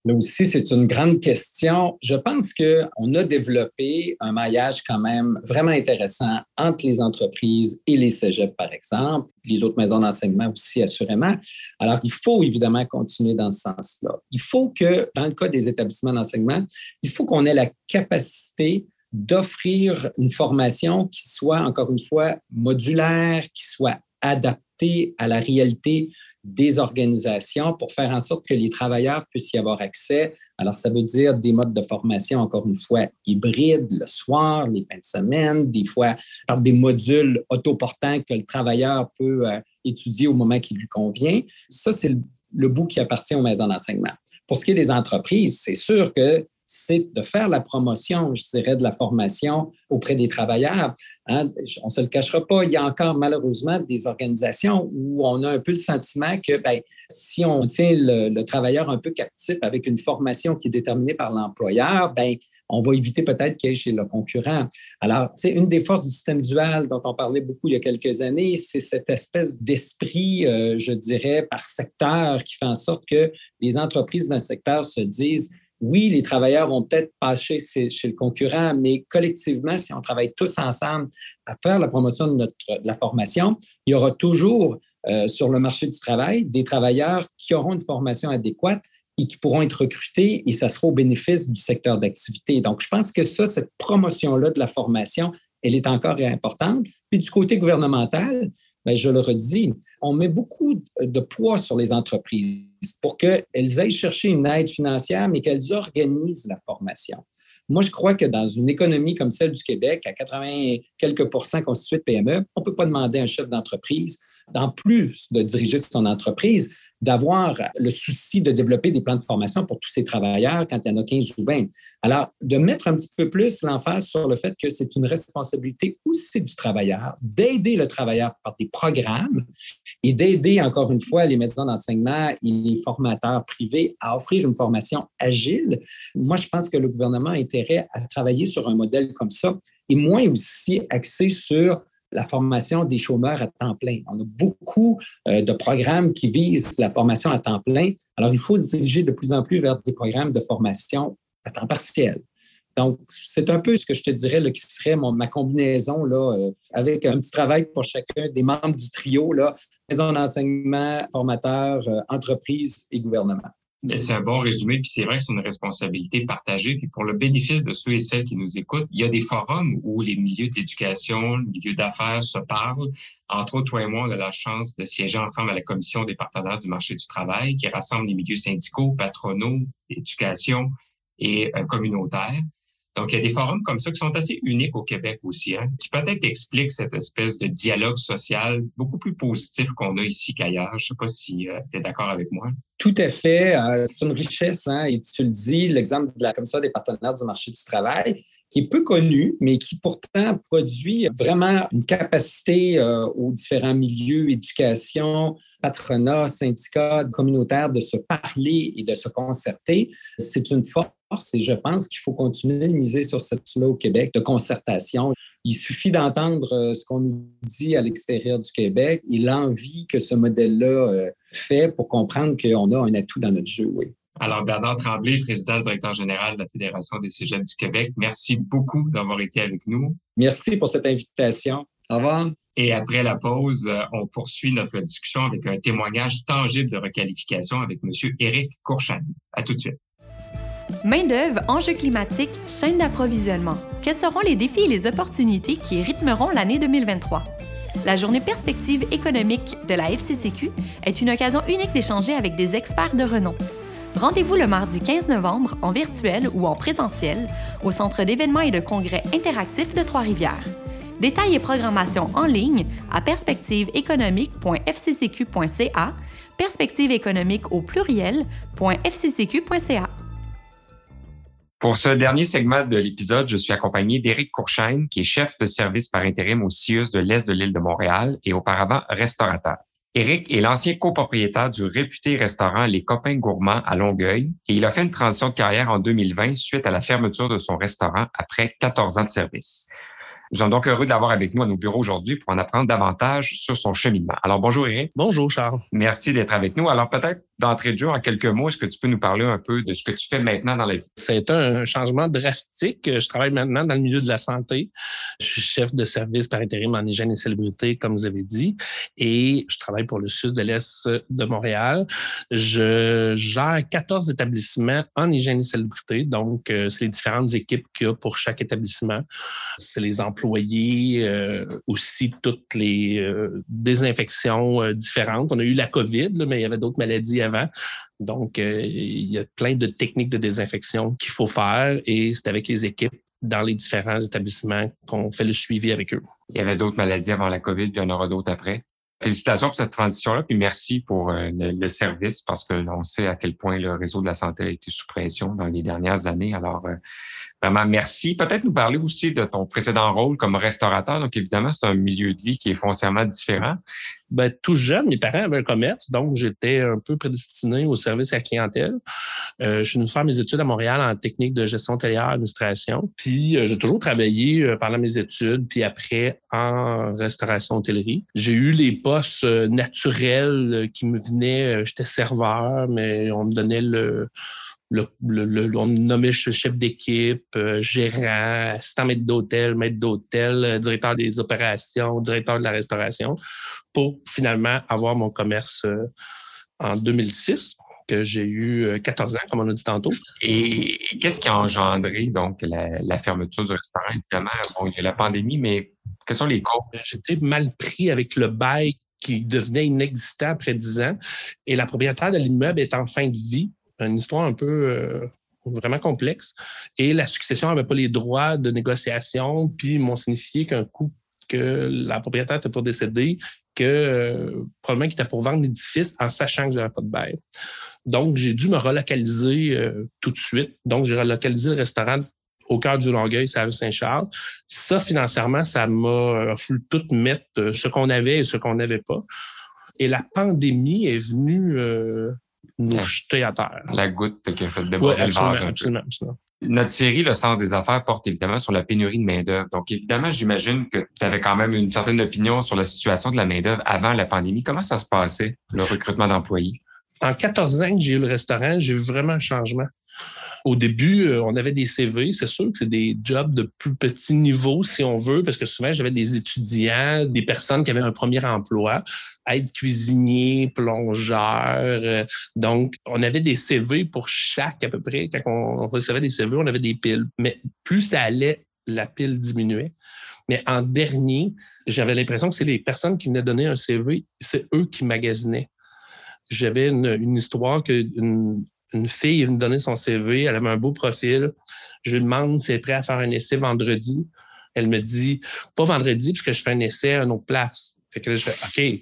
Là aussi, c'est une grande question. Je pense qu'on a développé un maillage quand même vraiment intéressant entre les entreprises et les cégeps, par exemple, les autres maisons d'enseignement aussi, assurément. Alors, il faut évidemment continuer dans ce sens-là. Il faut que, dans le cas des établissements d'enseignement, il faut qu'on ait la capacité d'offrir une formation qui soit, encore une fois, modulaire, qui soit adaptée à la réalité des organisations pour faire en sorte que les travailleurs puissent y avoir accès. Alors, ça veut dire des modes de formation, encore une fois, hybrides, le soir, les fins de semaine, des fois par des modules autoportants que le travailleur peut euh, étudier au moment qui lui convient. Ça, c'est le bout qui appartient aux maisons d'enseignement. Pour ce qui est des entreprises, c'est sûr que c'est de faire la promotion, je dirais, de la formation auprès des travailleurs. Hein. On ne se le cachera pas, il y a encore malheureusement des organisations où on a un peu le sentiment que ben, si on tient le, travailleur un peu captif avec une formation qui est déterminée par l'employeur, ben, on va éviter peut-être qu'il y ait chez le concurrent. Alors, c'est une des forces du système dual dont on parlait beaucoup il y a quelques années, c'est cette espèce d'esprit, euh, je dirais, par secteur qui fait en sorte que des entreprises d'un secteur se disent oui, les travailleurs vont peut-être passer chez, le concurrent, mais collectivement, si on travaille tous ensemble à faire la promotion de, notre, la formation, il y aura toujours euh, sur le marché du travail des travailleurs qui auront une formation adéquate et qui pourront être recrutés et ça sera au bénéfice du secteur d'activité. Donc, je pense que ça, cette promotion-là de la formation, elle est encore importante. Puis du côté gouvernemental, bien, je le redis, on met beaucoup de poids sur les entreprises pour qu'elles aillent chercher une aide financière, mais qu'elles organisent la formation. Moi, je crois que dans une économie comme celle du Québec, à 80 quelques pourcents constituée de PME, on ne peut pas demander à un chef d'entreprise, en plus de diriger son entreprise, d'avoir le souci de développer des plans de formation pour tous ces travailleurs quand il y en a 15 ou 20. Alors, de mettre un petit peu plus l'emphase sur le fait que c'est une responsabilité aussi du travailleur, d'aider le travailleur par des programmes et d'aider, encore une fois, les maisons d'enseignement et les formateurs privés à offrir une formation agile. Moi, je pense que le gouvernement a intérêt à travailler sur un modèle comme ça et moins aussi axé sur la formation des chômeurs à temps plein. On a beaucoup euh, de programmes qui visent la formation à temps plein. Alors, il faut se diriger de plus en plus vers des programmes de formation à temps partiel. Donc, c'est un peu ce que je te dirais qui serait ma combinaison euh, avec un petit travail pour chacun des membres du trio, là, maison d'enseignement, formateurs, euh, entreprises et gouvernement. C'est un bon résumé, puis c'est vrai que c'est une responsabilité partagée. Puis pour le bénéfice de ceux et celles qui nous écoutent, il y a des forums où les milieux d'éducation, les milieux d'affaires se parlent. Entre autres, toi et moi, on a la chance de siéger ensemble à la commission des partenaires du marché du travail qui rassemble les milieux syndicaux, patronaux, éducation et euh, communautaires. Donc, il y a des forums comme ça qui sont assez uniques au Québec aussi, hein, qui peut-être expliquent cette espèce de dialogue social beaucoup plus positif qu'on a ici qu'ailleurs. Je sais pas si euh, tu es d'accord avec moi. Tout à fait. Euh, c'est une richesse, hein, et tu le dis, l'exemple de la Commission des partenaires du marché du travail, qui est peu connu, mais qui pourtant produit vraiment une capacité euh, aux différents milieux, éducation, patronat, syndicats, communautaires, de se parler et de se concerter. C'est une force et je pense qu'il faut continuer de miser sur cette là au Québec de concertation. Il suffit d'entendre euh, ce qu'on nous dit à l'extérieur du Québec et l'envie que ce modèle-là euh, fait pour comprendre qu'on a un atout dans notre jeu. Oui. Alors, Bernard Tremblay, président directeur général de la Fédération des cégeps du Québec, merci beaucoup d'avoir été avec nous. Merci pour cette invitation. Au revoir. Et après la pause, euh, on poursuit notre discussion avec un témoignage tangible de requalification avec M. Éric Courchan. À tout de suite. Main-d'œuvre, enjeux climatiques, chaîne d'approvisionnement. Quels seront les défis et les opportunités qui rythmeront l'année 2023? La journée perspective économique de la FCCQ est une occasion unique d'échanger avec des experts de renom. Rendez-vous le mardi 15 novembre en virtuel ou en présentiel au Centre d'événements et de congrès interactifs de Trois-Rivières. Détails et programmation en ligne à perspectiveéconomique.fccq.ca, perspective économique au pluriel.fccq.ca. Pour ce dernier segment de l'épisode, je suis accompagné d'Éric Courchaine, qui est chef de service par intérim au CIUS de l'Est de l'île de Montréal et auparavant restaurateur. Éric est l'ancien copropriétaire du réputé restaurant Les Copains Gourmands à Longueuil et il a fait une transition de carrière en 2020 suite à la fermeture de son restaurant après 14 ans de service. Nous sommes donc heureux de l'avoir avec nous à nos bureaux aujourd'hui pour en apprendre davantage sur son cheminement. Alors, bonjour Eric. Bonjour Charles. Merci d'être avec nous. Alors, peut-être d'entrée de jeu, en quelques mots, est-ce que tu peux nous parler un peu de ce que tu fais maintenant dans la vie? C'est un changement drastique. Je travaille maintenant dans le milieu de la santé. Je suis chef de service par intérim en hygiène et salubrité, comme vous avez dit, et je travaille pour le SUS de l'Est de Montréal. Je gère 14 établissements en hygiène et salubrité, donc euh, c'est les différentes équipes qu'il y a pour chaque établissement. C'est les employés, euh, aussi toutes les euh, désinfections différentes. On a eu la COVID, mais il y avait d'autres maladies avant. Donc, euh, il y a plein de techniques de désinfection qu'il faut faire et c'est avec les équipes dans les différents établissements qu'on fait le suivi avec eux. Il y avait d'autres maladies avant la COVID, puis il y en aura d'autres après. Félicitations pour cette transition-là, puis merci pour euh, le, service parce que l'on sait à quel point le réseau de la santé a été sous pression dans les dernières années. Alors, euh, vraiment, merci. Peut-être nous parler aussi de ton précédent rôle comme restaurateur. Donc, évidemment, c'est un milieu de vie qui est foncièrement différent. Ben, tout jeune, mes parents avaient un commerce, donc j'étais un peu prédestiné au service à la clientèle. Euh, je suis venu faire mes études à Montréal en technique de gestion hôtelière administration. Puis euh, j'ai toujours travaillé euh, pendant mes études, puis après en restauration hôtellerie. J'ai eu les postes naturels qui me venaient. J'étais serveur, mais on me donnait le le, le, on nommait chef d'équipe, gérant, assistant maître d'hôtel, maître d'hôtel, directeur des opérations, directeur de la restauration pour finalement avoir mon commerce euh, en 2006 que j'ai eu 14 euh, ans, comme on a dit tantôt. Et qu'est-ce qui a engendré donc la, fermeture du restaurant? Évidemment, il y a la pandémie, mais quels sont les causes? Ben, j'étais mal pris avec le bail qui devenait inexistant après 10 ans. Et la propriétaire de l'immeuble est en fin de vie. Une histoire un peu euh, vraiment complexe. Et la succession n'avait pas les droits de négociation, puis m'ont signifié qu'un coup que la propriétaire était pour décéder, que euh, probablement qu'il était pour vendre l'édifice en sachant que je n'avais pas de bail. Donc, j'ai dû me relocaliser euh, tout de suite. Donc, j'ai relocalisé le restaurant au cœur du Longueuil, c'est à Saint-Charles. Ça, financièrement, ça m'a fallu tout mettre euh, ce qu'on avait et ce qu'on n'avait pas. Et la pandémie est venue nous jeter à terre. La goutte qui a fait déborder le vase. Absolument, Notre série, Le sens des affaires, porte évidemment sur la pénurie de main-d'œuvre. Donc, évidemment, j'imagine que tu avais quand même une certaine opinion sur la situation de la main-d'œuvre avant la pandémie. Comment ça se passait, le recrutement d'employés? En 14 ans que j'ai eu le restaurant, j'ai vu vraiment un changement. Au début, euh, on avait des CV. C'est sûr que c'est des jobs de plus petit niveau, si on veut, parce que souvent, j'avais des étudiants, des personnes qui avaient un premier emploi, être cuisinier, plongeur. Euh, donc, on avait des CV pour chaque à peu près. Quand on recevait des CV, on avait des piles. Mais plus ça allait, la pile diminuait. Mais en dernier, j'avais l'impression que c'est les personnes qui venaient donner un CV, c'est eux qui magasinaient. J'avais une, histoire qu'une une fille est venue donner son CV, elle avait un beau profil. Je lui demande si elle est prête à faire un essai vendredi. Elle me dit, pas vendredi, puisque je fais un essai à une autre place. Fait que là, je fais, OK.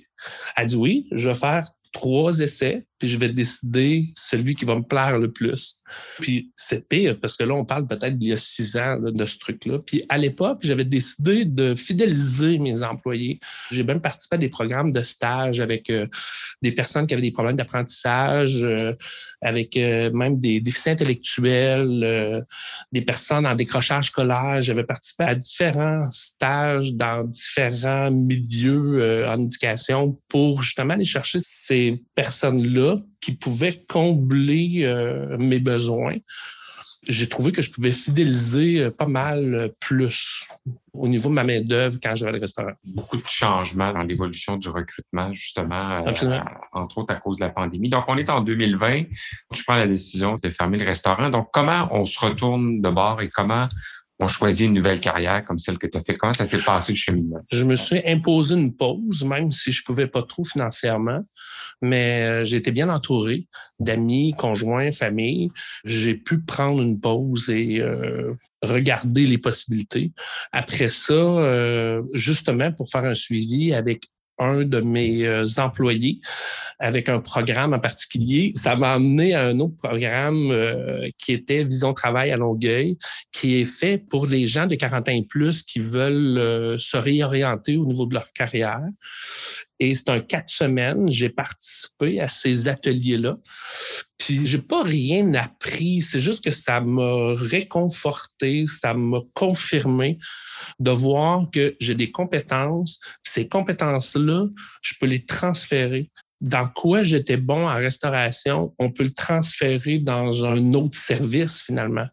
Elle dit oui, je vais faire trois essais, je vais décider celui qui va me plaire le plus. Puis c'est pire parce que là, on parle peut-être d'il y a six ans de ce truc-là. Puis à l'époque, j'avais décidé de fidéliser mes employés. J'ai même participé à des programmes de stage avec euh, des personnes qui avaient des problèmes d'apprentissage, euh, avec euh, même des déficits intellectuels, des personnes en décrochage scolaire. J'avais participé à différents stages dans différents milieux en éducation pour justement aller chercher ces personnes-là qui pouvait combler euh, mes besoins. J'ai trouvé que je pouvais fidéliser euh, pas mal euh, plus au niveau de ma main-d'œuvre quand j'avais le restaurant. Beaucoup de changements dans l'évolution du recrutement, justement, entre autres à cause de la pandémie. Donc, on est en 2020. Je prends la décision de fermer le restaurant. Donc, comment on se retourne de bord et comment on choisit une nouvelle carrière comme celle que tu as fait? Comment ça s'est passé le cheminement? Je me suis imposé une pause, même si je pouvais pas trop financièrement, mais euh, j'ai été bien entouré d'amis, conjoints, famille. J'ai pu prendre une pause et euh, regarder les possibilités. Après ça, euh, justement, pour faire un suivi avec un de mes employés avec un programme en particulier. Ça m'a amené à un autre programme qui était Vision Travail à Longueuil, qui est fait pour les gens de 40 ans et plus qui veulent se réorienter au niveau de leur carrière. Et c'est un quatre semaines. J'ai participé à ces ateliers-là. Puis j'ai pas rien appris. C'est juste que ça m'a réconforté, ça m'a confirmé de voir que j'ai des compétences. Ces compétences-là, je peux les transférer. Dans quoi j'étais bon en restauration, on peut le transférer dans un autre service finalement.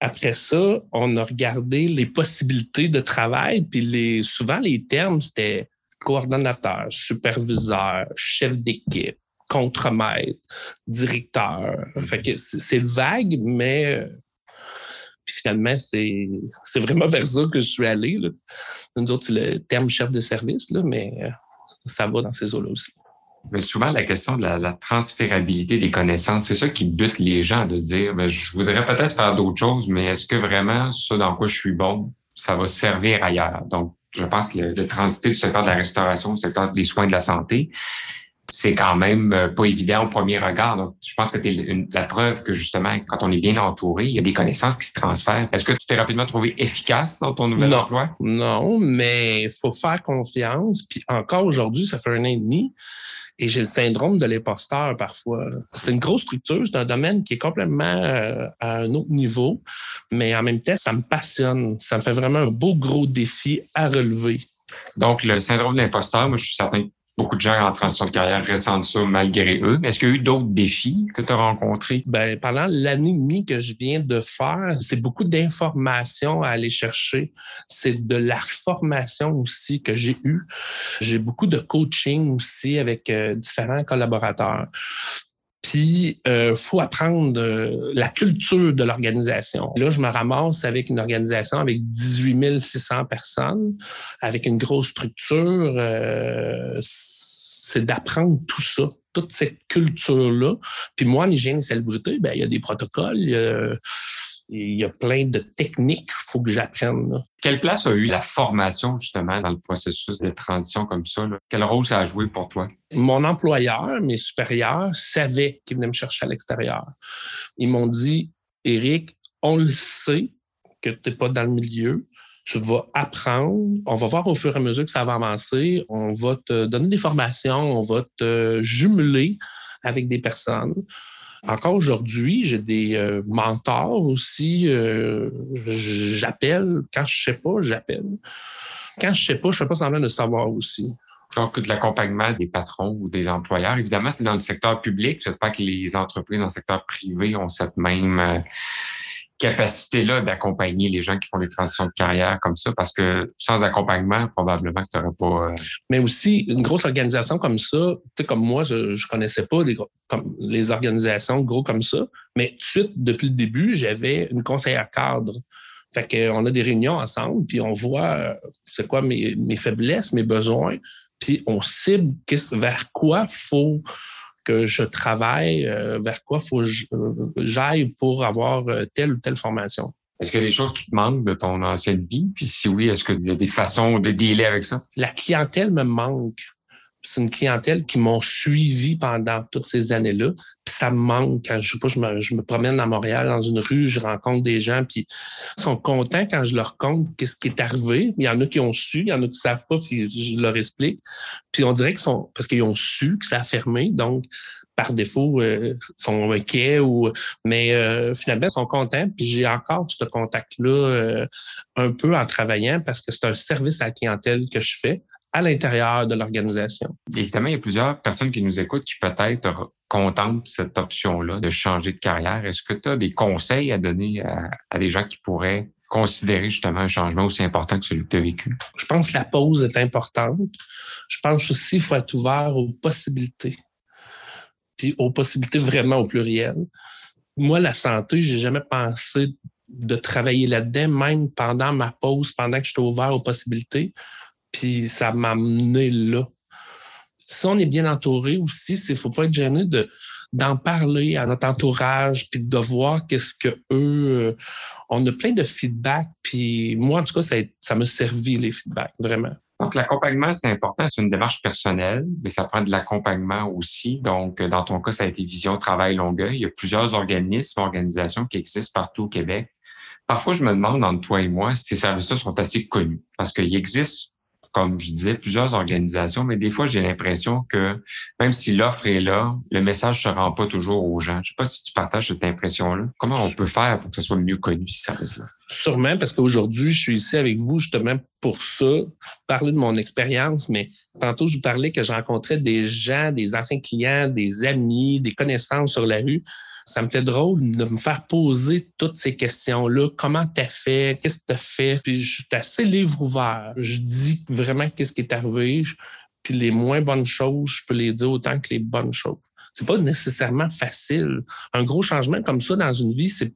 Après ça, on a regardé les possibilités de travail, puis les, souvent les termes, c'était coordonnateur, superviseur, chef d'équipe, contremaître, directeur. Fait que c'est vague, mais finalement, c'est vraiment vers ça que je suis allé. Nous autres, c'est le terme chef de service, là, mais euh, ça va dans ces eaux-là aussi. Mais souvent, la question de la, transférabilité des connaissances, c'est ça qui bute les gens de dire, ben, je voudrais peut-être faire d'autres choses, mais est-ce que vraiment ça dans quoi je suis bon, ça va servir ailleurs? Donc, je pense que de transiter du secteur de la restauration au secteur des soins de la santé, c'est quand même euh, pas évident au premier regard. Donc, je pense que tu es la preuve que justement, quand on est bien entouré, il y a des connaissances qui se transfèrent. Est-ce que tu t'es rapidement trouvé efficace dans ton nouvel emploi? Non, mais il faut faire confiance. Puis encore aujourd'hui, ça fait un an et demi. Et j'ai le syndrome de l'imposteur parfois. C'est une grosse structure, c'est un domaine qui est complètement euh, à un autre niveau, mais en même temps, ça me passionne. Ça me fait vraiment un beau gros défi à relever. Donc, le syndrome de l'imposteur, moi, je suis certain beaucoup de gens en transition de carrière ressentent ça malgré eux. Est-ce qu'il y a eu d'autres défis que tu as rencontrés? Ben, pendant l'année et demie que je viens de faire, c'est beaucoup d'informations à aller chercher. C'est de la formation aussi que j'ai eue. J'ai beaucoup de coaching aussi avec euh, différents collaborateurs. Puis, euh, faut apprendre euh, la culture de l'organisation. Là, je me ramasse avec une organisation avec 18 600 personnes, avec une grosse structure. Euh, c'est d'apprendre tout ça, toute cette culture-là. Puis moi, en hygiène et salubrité, ben, il y a des protocoles, il y a plein de techniques qu'il faut que j'apprenne. Quelle place a eu la formation justement dans le processus de transition comme ça? Quel rôle ça a joué pour toi? Mon employeur, mes supérieurs, savaient qu'ils venaient me chercher à l'extérieur. Ils m'ont dit, Éric, on le sait que tu n'es pas dans le milieu. Tu vas apprendre. On va voir au fur et à mesure que ça va avancer. On va te donner des formations. On va te jumeler avec des personnes. Encore aujourd'hui, j'ai des euh, mentors aussi. Euh, j'appelle. Quand je sais pas, j'appelle. Quand je sais pas, je fais pas semblant de savoir aussi. Donc, de l'accompagnement des patrons ou des employeurs. Évidemment, c'est dans le secteur public. J'espère que les entreprises dans le secteur privé ont cette même euh, capacité-là d'accompagner les gens qui font des transitions de carrière comme ça, parce que sans accompagnement, probablement que tu n'aurais pas. Euh, Mais aussi, une grosse organisation comme ça, tu sais, comme moi, je ne connaissais pas les, les organisations gros comme ça. Mais tout de suite, depuis le début, j'avais une conseillère cadre. Fait qu'on a des réunions ensemble, puis on voit euh, c'est quoi mes, mes, faiblesses, mes besoins, puis on cible vers quoi faut que je travaille, euh, vers quoi faut que euh, j'aille pour avoir euh, telle ou telle formation. Est-ce qu'il y a des choses qui te manquent de ton ancienne vie? Puis si oui, est-ce qu'il y a des façons de dealer avec ça? La clientèle me manque c'est une clientèle qui m'ont suivi pendant toutes ces années-là. Puis ça me manque quand je pas, je me, promène à Montréal dans une rue, je rencontre des gens, puis ils sont contents quand je leur compte qu'est-ce qui est arrivé. Il y en a qui ont su, il y en a qui savent pas, puis je leur explique. Puis on dirait qu'ils sont parce qu'ils ont su que ça a fermé, donc par défaut, euh, sont inquiets ou mais euh, finalement ils sont contents. Puis j'ai encore ce contact-là euh, un peu en travaillant parce que c'est un service à la clientèle que je fais à l'intérieur de l'organisation. Évidemment, il y a plusieurs personnes qui nous écoutent qui peut-être contemplent cette option-là de changer de carrière. Est-ce que tu as des conseils à donner à, des gens qui pourraient considérer justement un changement aussi important que celui que tu as vécu? Je pense que la pause est importante. Je pense aussi qu'il faut être ouvert aux possibilités. Puis aux possibilités vraiment au pluriel. Moi, la santé, j'ai jamais pensé de travailler là-dedans, même pendant ma pause, pendant que j'étais ouvert aux possibilités. Puis ça m'a amené là. Si on est bien entouré aussi, il ne faut pas être gêné de, d'en parler à notre entourage, puis de voir qu'est-ce que eux. Euh, on a plein de feedback, puis moi, en tout cas, ça, ça m'a servi les feedbacks, vraiment. Donc, l'accompagnement, c'est important. C'est une démarche personnelle, mais ça prend de l'accompagnement aussi. Donc, dans ton cas, ça a été Vision Travail Longueuil. Il y a plusieurs organismes, organisations qui existent partout au Québec. Parfois, je me demande, entre toi et moi, si ces services-là sont assez connus parce qu'il existe comme je disais, plusieurs organisations, mais des fois, j'ai l'impression que même si l'offre est là, le message ne se rend pas toujours aux gens. Je ne sais pas si tu partages cette impression-là. Comment on peut faire pour que ce soit mieux connu, ces services-là? Sûrement, parce qu'aujourd'hui, je suis ici avec vous justement pour ça, parler de mon expérience, mais tantôt, je vous parlais que je rencontrais des gens, des anciens clients, des amis, des connaissances sur la rue ça me fait drôle de me faire poser toutes ces questions-là. Comment t'as fait? Qu'est-ce que t'as fait? Puis je suis assez livre ouvert. Je dis vraiment qu'est-ce qui est arrivé. Puis les moins bonnes choses, je peux les dire autant que les bonnes choses. C'est pas nécessairement facile. Un gros changement comme ça dans une vie, c'est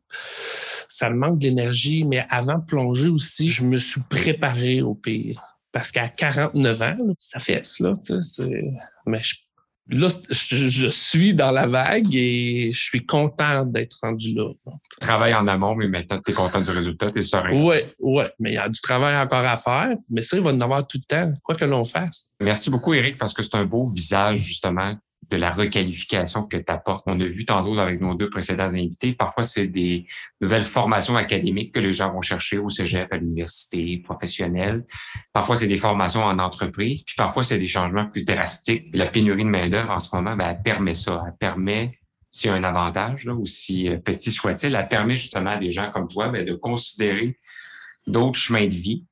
ça me manque d'énergie. Mais avant de plonger aussi, je me suis préparé au pire. Parce qu'à 49 ans, ça fait ça, mais je là, je, suis dans la vague et je suis content d'être rendu là. Travaille en amont, mais maintenant, tu es content du résultat, tu es serein. Oui, oui, mais il y a du travail encore à faire, mais ça, il va en avoir tout le temps, quoi que l'on fasse. Merci beaucoup, Eric, parce que c'est un beau visage, justement, de la requalification que tu apportes. On a vu tantôt avec nos deux précédents invités, parfois c'est des nouvelles formations académiques que les gens vont chercher au cégep, à l'université professionnelle. Parfois c'est des formations en entreprise, puis parfois c'est des changements plus drastiques. La pénurie de main-d'œuvre en ce moment, ben, elle permet ça. Elle permet, s'il y a un avantage, là, aussi euh, petit soit-il, elle permet justement à des gens comme toi ben, de considérer d'autres chemins de vie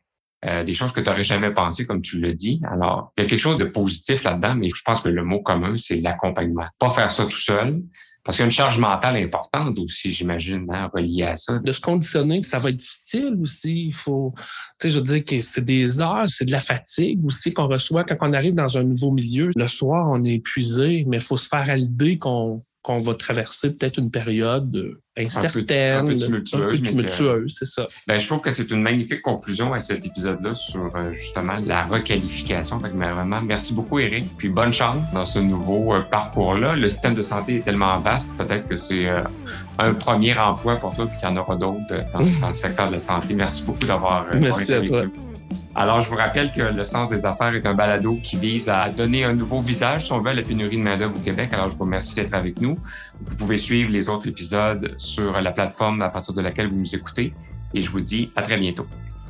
euh, des choses que tu n'aurais jamais pensé, comme tu le dis. Alors, il y a quelque chose de positif là-dedans, mais je pense que le mot commun, c'est l'accompagnement. Pas faire ça tout seul, parce qu'il y a une charge mentale importante aussi, j'imagine, hein, reliée à ça. De se conditionner, ça va être difficile aussi. Il faut, tu sais, je veux dire que c'est des heures, c'est de la fatigue aussi qu'on reçoit quand on arrive dans un nouveau milieu. Le soir, on est épuisé, mais il faut se faire à l'idée qu'on qu'on va traverser peut-être une période incertaine, un peu, tumultueuse, c'est ça. Ben, je trouve que c'est une magnifique conclusion à cet épisode-là sur euh, justement la requalification. vraiment, merci beaucoup, Eric, puis bonne chance dans ce nouveau euh, parcours-là. Le système de santé est tellement vaste, peut-être que c'est euh, un premier emploi pour toi, puis qu'il y en aura d'autres dans, dans, le secteur de la santé. Merci beaucoup d'avoir Merci à toi. Alors, je vous rappelle que le sens des affaires est un balado qui vise à donner un nouveau visage, si on veut, à la pénurie de main-d'œuvre au Québec. Alors, je vous remercie d'être avec nous. Vous pouvez suivre les autres épisodes sur la plateforme à partir de laquelle vous nous écoutez. Et je vous dis à très bientôt.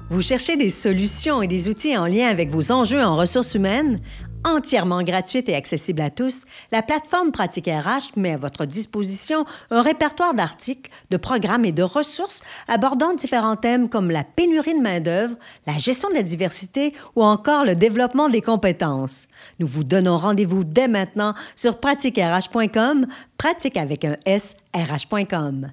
Vous cherchez des solutions et des outils en lien avec vos enjeux en ressources humaines? Entièrement gratuite et accessible à tous, la plateforme Pratique RH met à votre disposition un répertoire d'articles, de programmes et de ressources abordant différents thèmes comme la pénurie de main-d'œuvre, la gestion de la diversité ou encore le développement des compétences. Nous vous donnons rendez-vous dès maintenant sur pratiquerh.com, pratique avec un S, rh.com.